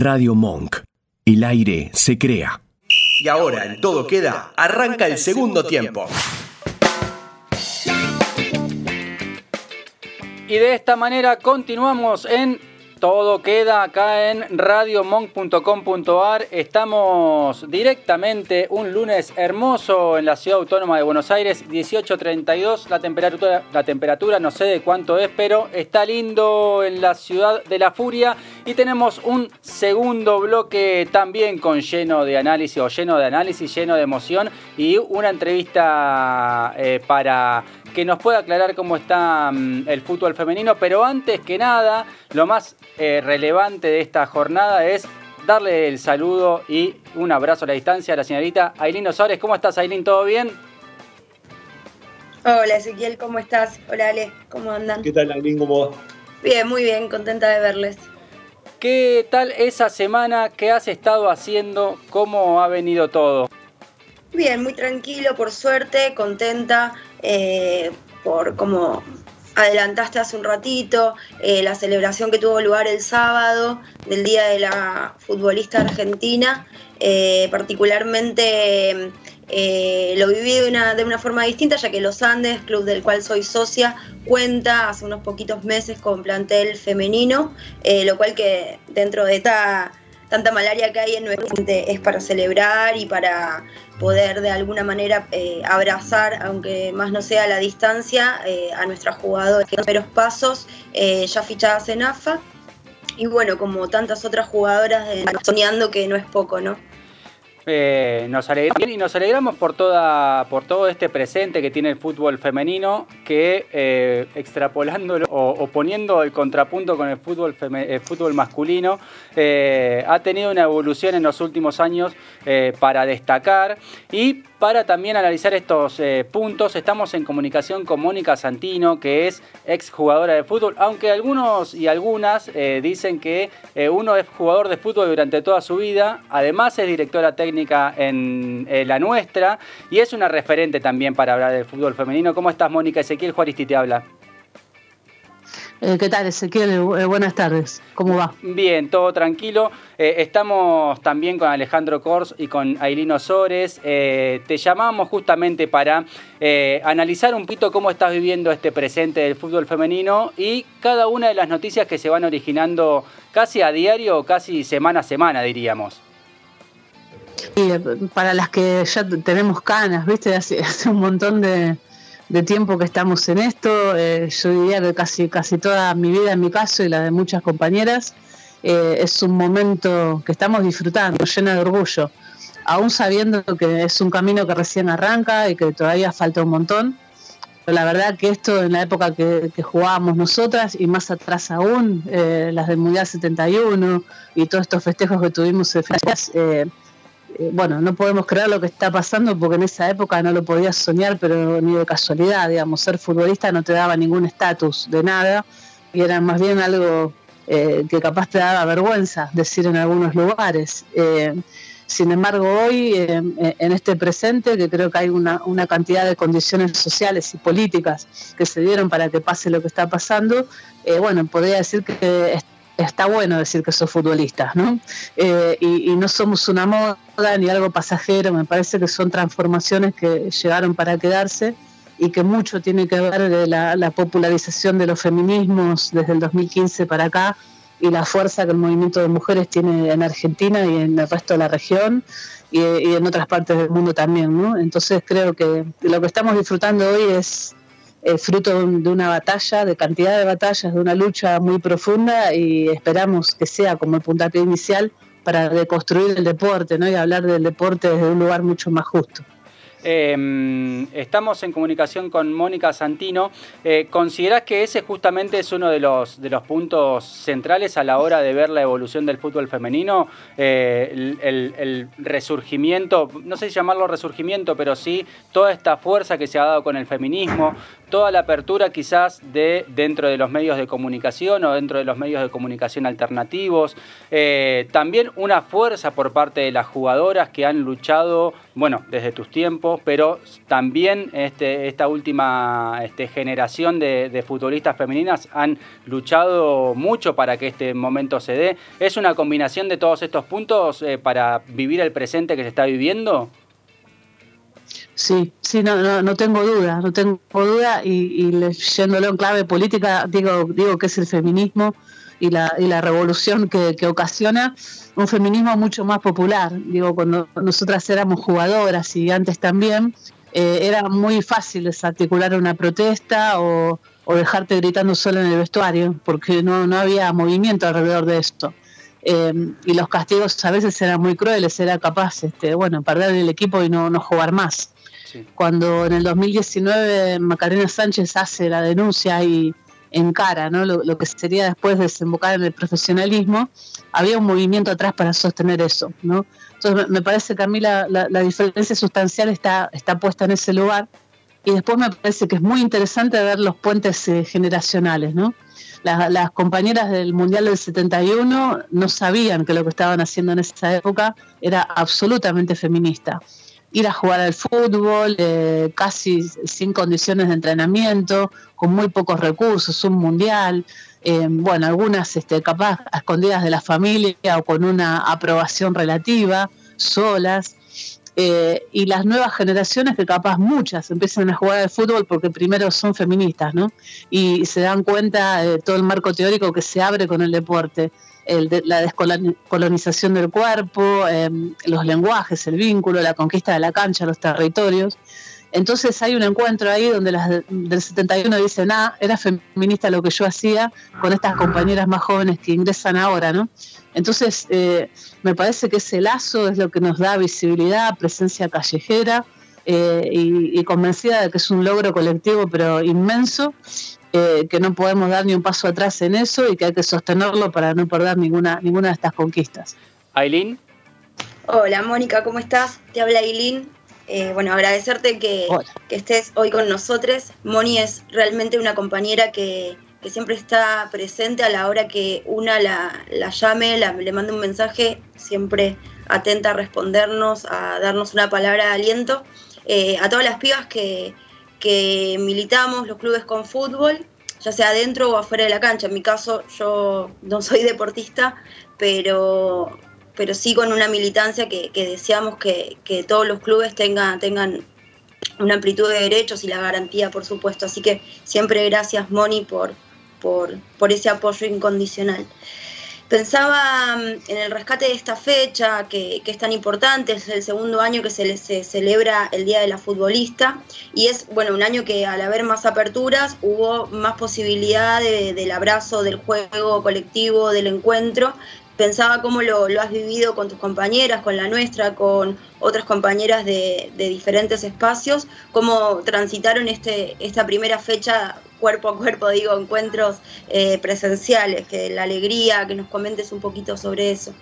Radio Monk. El aire se crea. Y ahora en todo queda, arranca el segundo tiempo. Y de esta manera continuamos en todo queda acá en radiomonk.com.ar. Estamos directamente un lunes hermoso en la ciudad autónoma de Buenos Aires, 18.32. La temperatura, la temperatura no sé de cuánto es, pero está lindo en la ciudad de la furia. Y tenemos un segundo bloque también con lleno de análisis, o lleno de análisis, lleno de emoción. Y una entrevista eh, para que nos pueda aclarar cómo está mm, el fútbol femenino. Pero antes que nada, lo más eh, relevante de esta jornada es darle el saludo y un abrazo a la distancia a la señorita Ailín Osores. ¿Cómo estás, Ailín? ¿Todo bien? Hola, Ezequiel, ¿cómo estás? Hola, Ale, ¿cómo andan? ¿Qué tal, Ailín? ¿Cómo va? Bien, muy bien, contenta de verles. ¿Qué tal esa semana? ¿Qué has estado haciendo? ¿Cómo ha venido todo? Bien, muy tranquilo, por suerte, contenta eh, por cómo adelantaste hace un ratito, eh, la celebración que tuvo lugar el sábado del Día de la Futbolista Argentina, eh, particularmente lo viví de una, de una forma distinta, ya que Los Andes, club del cual soy socia, cuenta hace unos poquitos meses con plantel femenino, lo cual que dentro de esta tanta malaria que hay en nuestra gente es para celebrar y para poder de alguna manera eh, abrazar, aunque más no sea la distancia, eh, a nuestras jugadoras. Primeros pasos eh, ya fichadas en AFA y bueno, como tantas otras jugadoras soñando que no es poco, ¿no? Eh, nos alegramos y nos alegramos por toda por todo este presente que tiene el fútbol femenino que eh, extrapolándolo o, poniendo el contrapunto con el fútbol fútbol masculino eh, ha tenido una evolución en los últimos años para destacar y para también analizar estos eh, puntos, estamos en comunicación con Mónica Santino, que es exjugadora de fútbol, aunque algunos y algunas eh, dicen que eh, uno es jugador de fútbol durante toda su vida, además es directora técnica en la nuestra y es una referente también para hablar del fútbol femenino. ¿Cómo estás, Mónica? Ezequiel Juaristi te habla. Eh, ¿Qué tal, Ezequiel? Eh, buenas tardes. ¿Cómo va? Bien, todo tranquilo. Eh, estamos también con Alejandro Kors y con Ailino Sores. te llamamos justamente para analizar un poquito cómo estás viviendo este presente del fútbol femenino y cada una de las noticias que se van originando casi a diario, casi semana a semana, diríamos. Y para las que ya tenemos canas, ¿viste? hace un montón de, de tiempo que estamos en esto. Eh, yo diría que casi, casi toda mi vida, en mi caso, y la de muchas compañeras, eh, es un momento que estamos disfrutando, lleno de orgullo, aún sabiendo que es un camino que recién arranca y que todavía falta un montón. Pero la verdad que esto en la época que, jugábamos nosotras y más atrás aún, eh, las del Mundial 71 y todos estos festejos que tuvimos en eh, eh, bueno, no podemos creer lo que está pasando porque en esa época no lo podías soñar, pero ni de casualidad, digamos, ser futbolista no te daba ningún estatus de nada y era más bien algo eh, que capaz te daba vergüenza decir en algunos lugares. Eh, sin embargo, hoy, en este presente, que creo que hay una, una, cantidad de condiciones sociales y políticas que se dieron para que pase lo que está pasando, bueno, podría decir que está bueno decir que sos futbolista, ¿no? Eh, y, no somos una moda ni algo pasajero, me parece que son transformaciones que llegaron para quedarse y que mucho tiene que ver de la, popularización de los feminismos desde el 2015 para acá y la fuerza que el movimiento de mujeres tiene en Argentina y en el resto de la región y, y en otras partes del mundo también, ¿no? Entonces creo que lo que estamos disfrutando hoy es eh, fruto de una batalla, de cantidad de batallas, de una lucha muy profunda y esperamos que sea como el puntapié inicial para deconstruir el deporte ¿no? y hablar del deporte desde un lugar mucho más justo. Em, estamos en comunicación con Mónica Santino. Eh, ¿Considerás que ese justamente es uno de los, de los puntos centrales a la hora de ver la evolución del fútbol femenino? Eh, el, resurgimiento, no sé si llamarlo resurgimiento, pero sí toda esta fuerza que se ha dado con el feminismo, toda la apertura quizás de dentro de los medios de comunicación o dentro de los medios de comunicación alternativos. Eh, también una fuerza por parte de las jugadoras que han luchado, bueno, desde tus tiempos, pero también este, esta última este, generación de, futbolistas femeninas han luchado mucho para que este momento se dé. ¿Es una combinación de todos estos puntos eh, para vivir el presente que se está viviendo? Sí, sí, no, no, tengo duda, no tengo duda y, y leyéndolo en clave política digo, digo que es el feminismo y la, y la revolución que, ocasiona un feminismo mucho más popular. Digo, cuando nosotras éramos jugadoras y antes también, eh, era muy fácil desarticular una protesta o, dejarte gritando solo en el vestuario, porque no, no había movimiento alrededor de esto. Eh, y los castigos a veces eran muy crueles, era capaz, este, bueno, perder el equipo y no, no jugar más. Cuando en el 2019 Macarena Sánchez hace la denuncia y encara ¿no? lo, que sería después desembocar en el profesionalismo, había un movimiento atrás para sostener eso. ¿no? Entonces me parece que a mí la, diferencia sustancial está, está puesta en ese lugar y después me parece que es muy interesante ver los puentes eh, generacionales. ¿no? Las, las, compañeras del Mundial del 71 no sabían que lo que estaban haciendo en esa época era absolutamente feminista ir a jugar al fútbol, eh, casi sin condiciones de entrenamiento, con muy pocos recursos, un mundial, eh, bueno, algunas este, capaz escondidas de la familia o con una aprobación relativa, solas. Eh, y las nuevas generaciones que capaz muchas empiezan a jugar al fútbol porque primero son feministas, ¿no? Y se dan cuenta de todo el marco teórico que se abre con el deporte la descolonización del cuerpo, em, los lenguajes, el vínculo, la conquista de la cancha, los territorios. Entonces hay un encuentro ahí donde las del 71 dicen, ah, era feminista lo que yo hacía con estas compañeras más jóvenes que ingresan ahora, ¿no? Entonces eh, me parece que ese lazo es lo que nos da visibilidad, presencia callejera eh, y, y, convencida de que es un logro colectivo pero inmenso eh, que no podemos dar ni un paso atrás en eso y que hay que sostenerlo para no perder ninguna, ninguna de estas conquistas. Aileen. Hola Mónica, ¿cómo estás? Te habla Aileen. Eh, bueno, agradecerte que, estés hoy con nosotros. Moni es realmente una compañera que, siempre está presente a la hora que una la, llame, le mande un mensaje, siempre atenta a respondernos, a darnos una palabra de aliento. Eh, a todas las pibas que, que militamos los clubes con fútbol, ya sea adentro o afuera de la cancha. En mi caso, yo no soy deportista, pero, pero sí con una militancia que, deseamos que, todos los clubes tengan, tengan una amplitud de derechos y la garantía, por supuesto. Así que siempre gracias, Moni, por, por, por ese apoyo incondicional. Pensaba mm, en el rescate de esta fecha, que, es tan importante, es el segundo año que se, se, celebra el Día de la Futbolista, y es bueno un año que al haber más aperturas hubo más posibilidad del abrazo, del juego colectivo, del encuentro, pensaba cómo lo, has vivido con tus compañeras, con la nuestra, con otras compañeras de, diferentes espacios, cómo transitaron este, esta primera fecha cuerpo a cuerpo, digo, encuentros eh, presenciales, que la alegría, que nos comentes un poquito sobre eso.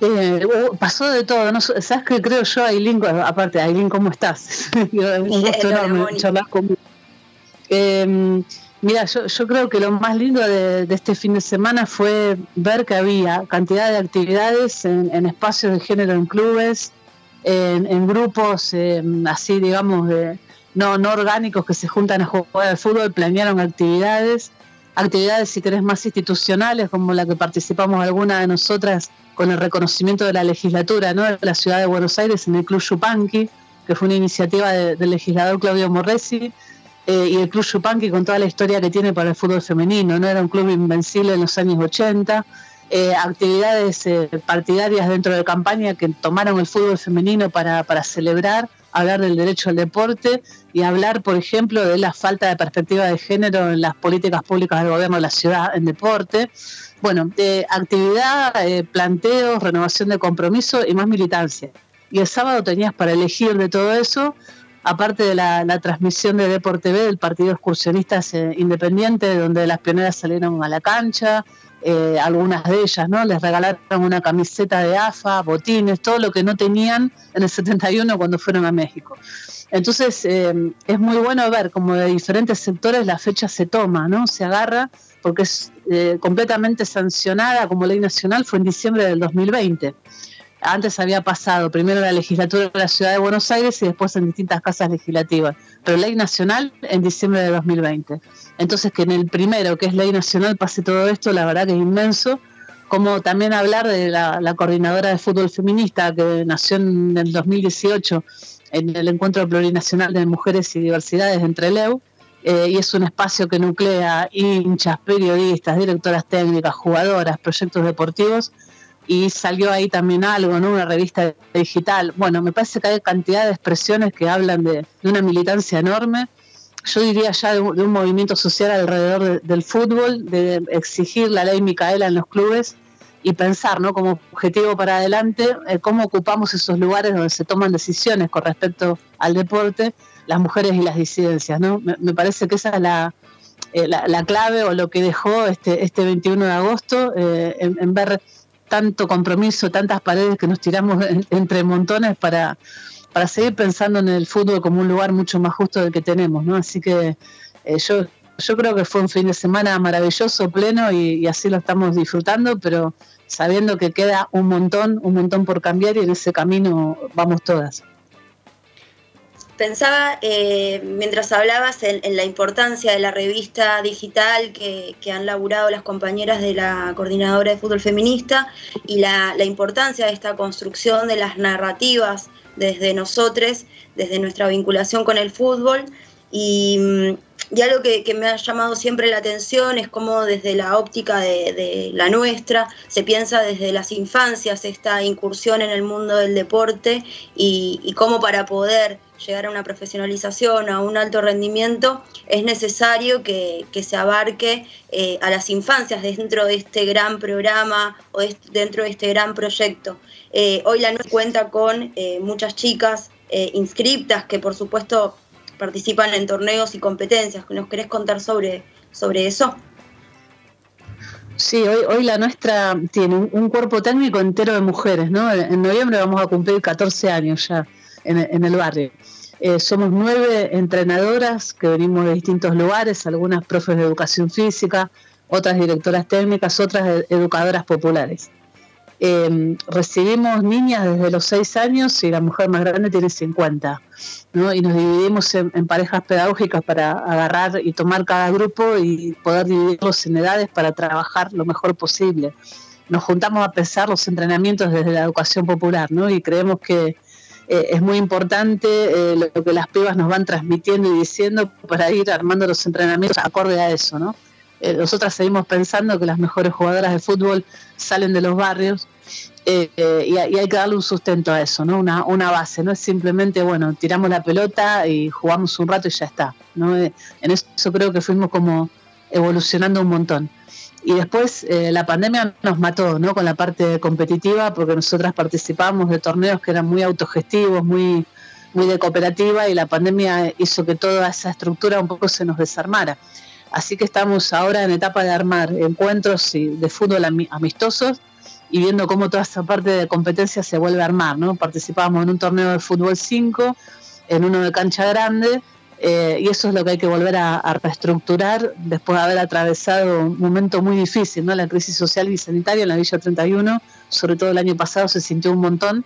Eh, uh, pasó de todo, ¿no? ¿sabes qué creo yo, Aileen? Aparte, Aileen, ¿cómo estás? un gusto enorme charlar conmigo. Eh, Mira, yo, creo que lo más lindo de, este fin de semana fue ver que había cantidad de actividades en, espacios de género en clubes, en, grupos em, así, digamos, de, no, no orgánicos que se juntan a jugar al fútbol, planearon actividades, actividades, si querés, más institucionales, como la que participamos alguna de nosotras con el reconocimiento de la legislatura ¿no? de la ciudad de Buenos Aires en el Club Yupanqui, que fue una iniciativa del legislador Claudio Morresi eh, y el Club Yupanqui con toda la historia que tiene para el fútbol femenino, ¿no? Era un club invencible en los años 80, eh, actividades eh, partidarias dentro de campaña que tomaron el fútbol femenino para, para celebrar, hablar del derecho al deporte y hablar, por ejemplo, de la falta de perspectiva de género en las políticas públicas del gobierno de la ciudad en deporte. Bueno, actividad, planteos, renovación de compromiso y más militancia. Y el sábado tenías para elegir de todo eso aparte de la, transmisión de Deport TV del Partido Excursionistas Independiente, donde las pioneras salieron a la cancha, eh, algunas de ellas, ¿no? Les regalaron una camiseta de AFA, botines, todo lo que no tenían en el 71 cuando fueron a México. Entonces eh, es muy bueno ver cómo de diferentes sectores la fecha se toma, ¿no? Se agarra porque es eh, completamente sancionada como ley nacional, fue en diciembre del 2020. Antes había pasado primero en la legislatura de la Ciudad de Buenos Aires y después en distintas casas legislativas, pero ley nacional en diciembre de 2020. Entonces que en el primero, que es ley nacional, pase todo esto, la verdad que es inmenso como también hablar de la, coordinadora de fútbol feminista que nació en el 2018 en el Encuentro Plurinacional de Mujeres y Diversidades entre LEU, eh, y es un espacio que nuclea hinchas, periodistas, directoras técnicas, jugadoras, proyectos deportivos, y salió ahí también algo, ¿no? Una revista digital. Bueno, me parece que hay cantidad de expresiones que hablan de, una militancia enorme. Yo diría ya de un, movimiento social alrededor del fútbol, de exigir la ley Micaela en los clubes y pensar ¿no? como objetivo para adelante eh, cómo ocupamos esos lugares donde se toman decisiones con respecto al deporte, las mujeres y las disidencias. ¿no? Me, parece que esa es la, eh, la, clave o lo que dejó este, este 21 de agosto eh, en, ver tanto compromiso, tantas paredes que nos tiramos entre montones para, para seguir pensando en el fútbol como un lugar mucho más justo del que tenemos. ¿no? Así que yo yo creo que fue un fin de semana maravilloso, pleno y, así lo estamos disfrutando, pero sabiendo que queda un montón, un montón por cambiar y en ese camino vamos todas. Pensaba, eh, mientras hablabas, en, la importancia de la revista digital que, han laburado las compañeras de la Coordinadora de Fútbol Feminista y la, la importancia de esta construcción de las narrativas desde nosotros, desde nuestra vinculación con el fútbol. Y mm, y algo que, me ha llamado siempre la atención es cómo desde la óptica de, la nuestra se piensa desde las infancias esta incursión en el mundo del deporte y, cómo para poder llegar a una profesionalización, a un alto rendimiento, es necesario que, se abarque eh, a las infancias dentro de este gran programa o dentro de este gran proyecto. Eh, hoy la nuestra cuenta con eh, muchas chicas inscriptas que por supuesto participan en torneos y competencias. ¿Nos querés contar sobre, sobre eso? Sí, hoy, la nuestra tiene un, cuerpo técnico entero de mujeres, ¿no? En noviembre vamos a cumplir 14 años ya en, el barrio. Eh, somos nueve entrenadoras que venimos de distintos lugares, algunas profes de educación física, otras directoras técnicas, otras educadoras populares. Em, recibimos niñas desde los 6 años y la mujer más grande tiene 50, ¿no? y nos dividimos en, parejas pedagógicas para agarrar y tomar cada grupo y poder dividirlos en edades para trabajar lo mejor posible. Nos juntamos a pensar los entrenamientos desde la educación popular ¿no? y creemos que eh, es muy importante eh, lo que las pibas nos van transmitiendo y diciendo para ir armando los entrenamientos acorde a eso, ¿no? Eh, nosotras seguimos pensando que las mejores jugadoras de fútbol salen de los barrios eh, eh, y, hay que darle un sustento a eso, ¿no? Una, base, no es simplemente, bueno, tiramos la pelota y jugamos un rato y ya está, ¿no? en eso creo que fuimos como evolucionando un montón. Y después la pandemia nos mató, ¿no? Con la parte competitiva, porque nosotras participábamos de torneos que eran muy autogestivos, muy, muy de cooperativa, y la pandemia hizo que toda esa estructura un poco se nos desarmara. Así que estamos ahora en etapa de armar encuentros de fútbol amistosos y viendo cómo toda esa parte de competencia se vuelve a armar. ¿no? Participamos en un torneo de fútbol 5, en uno de cancha grande, eh, y eso es lo que hay que volver a, reestructurar después de haber atravesado un momento muy difícil, ¿no? la crisis social y sanitaria en la Villa 31, sobre todo el año pasado se sintió un montón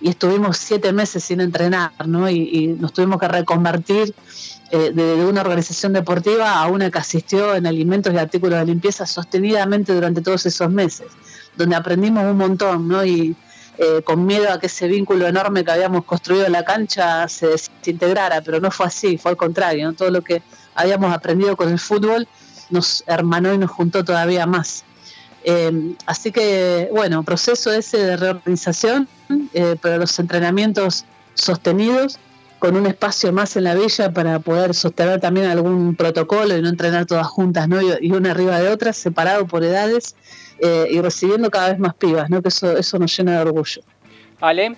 y estuvimos siete meses sin entrenar, ¿no? y nos tuvimos que reconvertir eh, de, una organización deportiva a una que asistió en alimentos y artículos de limpieza sostenidamente durante todos esos meses, donde aprendimos un montón, ¿no? Y eh, con miedo a que ese vínculo enorme que habíamos construido en la cancha se desintegrara, pero no fue así, fue al contrario, todo lo que habíamos aprendido con el fútbol nos hermanó y nos juntó todavía más. Eh, así que, bueno, proceso ese de reorganización, pero los entrenamientos sostenidos con un espacio más en la villa para poder sostener también algún protocolo y no entrenar todas juntas, ¿no? Y, una arriba de otra, separado por edades eh, y recibiendo cada vez más pibas, ¿no? Que eso, eso nos llena de orgullo. Ale.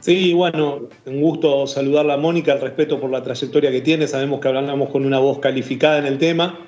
Sí, bueno, un gusto saludarla a Mónica, al respeto por la trayectoria que tiene, sabemos que hablamos con una voz calificada en el tema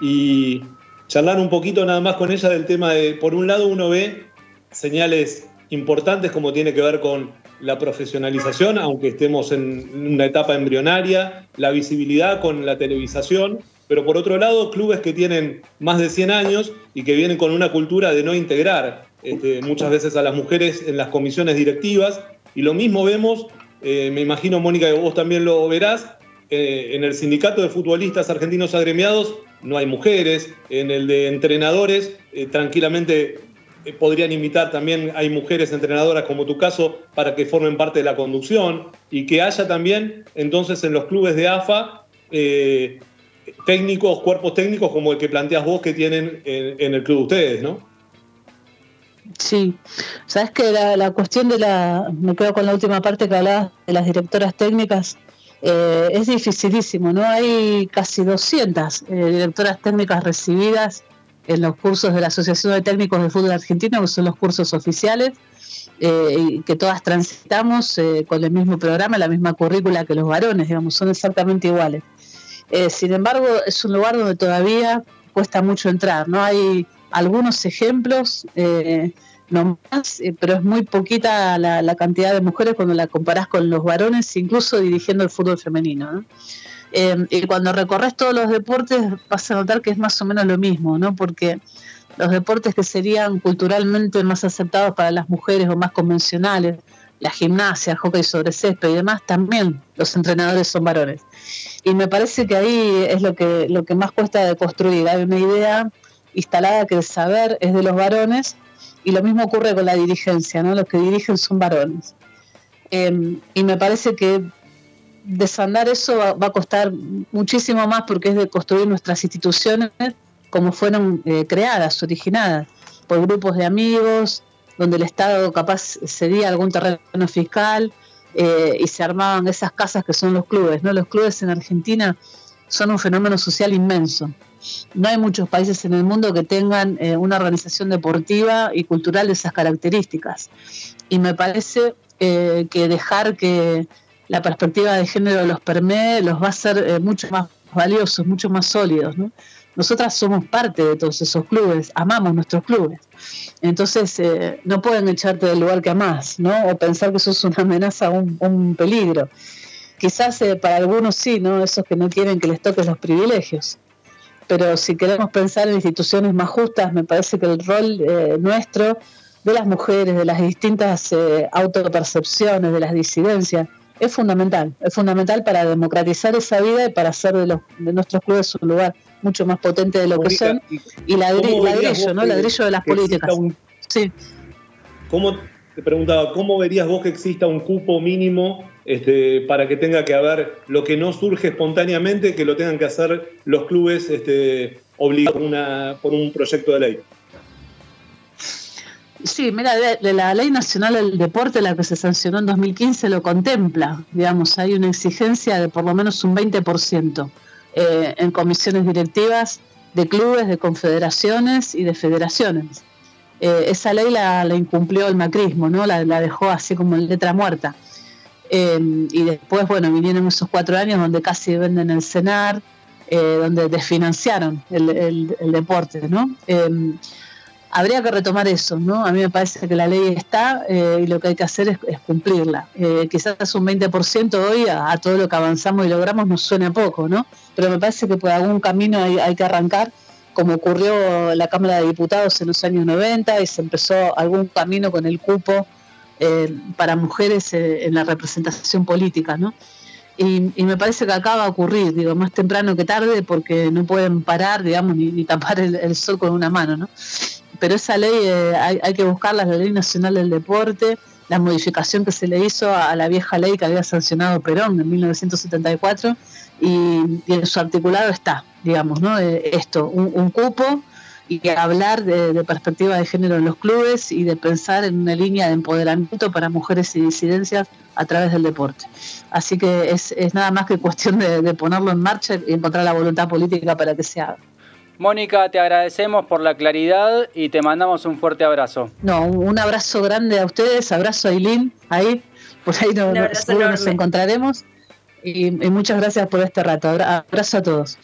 y charlar un poquito nada más con ella del tema de, por un lado uno ve señales importantes como tiene que ver con la profesionalización, aunque estemos en una etapa embrionaria, la visibilidad con la televisación, pero por otro lado, clubes que tienen más de 100 años y que vienen con una cultura de no integrar este, muchas veces a las mujeres en las comisiones directivas, y lo mismo vemos, eh, me imagino, Mónica, que vos también lo verás, eh, en el sindicato de futbolistas argentinos agremiados no hay mujeres, en el de entrenadores eh, tranquilamente eh, podrían invitar también, hay mujeres entrenadoras como tu caso, para que formen parte de la conducción y que haya también entonces en los clubes de AFA eh, técnicos, cuerpos técnicos como el que planteas vos que tienen en, el club de ustedes, ¿no? Sí, sabes que la, cuestión de la, me quedo con la última parte que hablabas de las directoras técnicas, eh, es dificilísimo, ¿no? Hay casi 200 directoras técnicas recibidas en los cursos de la Asociación de Técnicos de Fútbol Argentino, que son los cursos oficiales, eh, que todas transitamos eh, con el mismo programa, la misma currícula que los varones, digamos, son exactamente iguales. Eh, sin embargo, es un lugar donde todavía cuesta mucho entrar, ¿no? Hay algunos ejemplos, no más, pero es muy poquita la, cantidad de mujeres cuando la comparás con los varones, incluso dirigiendo el fútbol femenino. ¿no? Eh, y cuando recorres todos los deportes vas a notar que es más o menos lo mismo, ¿no? Porque los deportes que serían culturalmente más aceptados para las mujeres o más convencionales, la gimnasia, hockey sobre césped y demás, también los entrenadores son varones. Y me parece que ahí es lo que, lo que más cuesta de construir. Hay una idea instalada que el saber es de los varones y lo mismo ocurre con la dirigencia, ¿no? Los que dirigen son varones. Eh, y me parece que desandar eso va, a costar muchísimo más porque es de construir nuestras instituciones como fueron eh, creadas, originadas, por grupos de amigos, donde el Estado capaz cedía algún terreno fiscal eh, y se armaban esas casas que son los clubes. ¿no? Los clubes en Argentina son un fenómeno social inmenso. No hay muchos países en el mundo que tengan eh, una organización deportiva y cultural de esas características. Y me parece que dejar que la perspectiva de género los permee, los va a hacer eh, mucho más valiosos, mucho más sólidos. Nosotras somos parte de todos esos clubes, amamos nuestros clubes. Entonces, eh, no pueden echarte del lugar que amás, ¿no? O pensar que sos una amenaza o un, peligro. Quizás eh, para algunos sí, ¿no? Esos que no quieren que les toquen los privilegios. Pero si queremos pensar en instituciones más justas, me parece que el rol nuestro, de las mujeres, de las distintas autopercepciones, de las disidencias, es fundamental, es fundamental para democratizar esa vida y para hacer de, los, de nuestros clubes un lugar mucho más potente de lo que son y ladrillo, ¿no? ladrillo de las políticas. sí. ¿Cómo, te preguntaba, ¿cómo verías vos que exista un cupo mínimo este, para que tenga que haber lo que no surge espontáneamente, que lo tengan que hacer los clubes este, obligados por un proyecto de ley? Sí, mira, la Ley Nacional del Deporte, la que se sancionó en 2015, lo contempla. Digamos, hay una exigencia de por lo menos un 20% eh, en comisiones directivas de clubes, de confederaciones y de federaciones. Eh, esa ley la, incumplió el macrismo, ¿no? La, dejó así como en letra muerta. Eh, y después, bueno, vinieron esos cuatro años donde casi venden el CENAR, donde desfinanciaron el, deporte, ¿no? habría que retomar eso, ¿no? A mí me parece que la ley está eh, y lo que hay que hacer es, cumplirla. Eh, quizás un 20% hoy a, todo lo que avanzamos y logramos nos suena poco, ¿no? Pero me parece que por algún camino hay, que arrancar, como ocurrió la Cámara de Diputados en los años 90 y se empezó algún camino con el cupo eh, para mujeres en la representación política, ¿no? Y, me parece que acaba de ocurrir, digo, más temprano que tarde, porque no pueden parar, digamos, ni, tapar el, el, sol con una mano, ¿no? pero esa ley eh, hay, que buscarla, la Ley Nacional del Deporte, la modificación que se le hizo a, la vieja ley que había sancionado Perón en 1974 y, en su articulado está, digamos, ¿no? Eh, esto, un, cupo y hablar de, perspectiva de género en los clubes y de pensar en una línea de empoderamiento para mujeres y disidencias a través del deporte. Así que es, nada más que cuestión de, de ponerlo en marcha y encontrar la voluntad política para que se haga. Mónica, te agradecemos por la claridad y te mandamos un fuerte abrazo. No, un abrazo grande a ustedes, abrazo a Eileen, ahí, por ahí nos, nos encontraremos y, y muchas gracias por este rato. Abrazo a todos.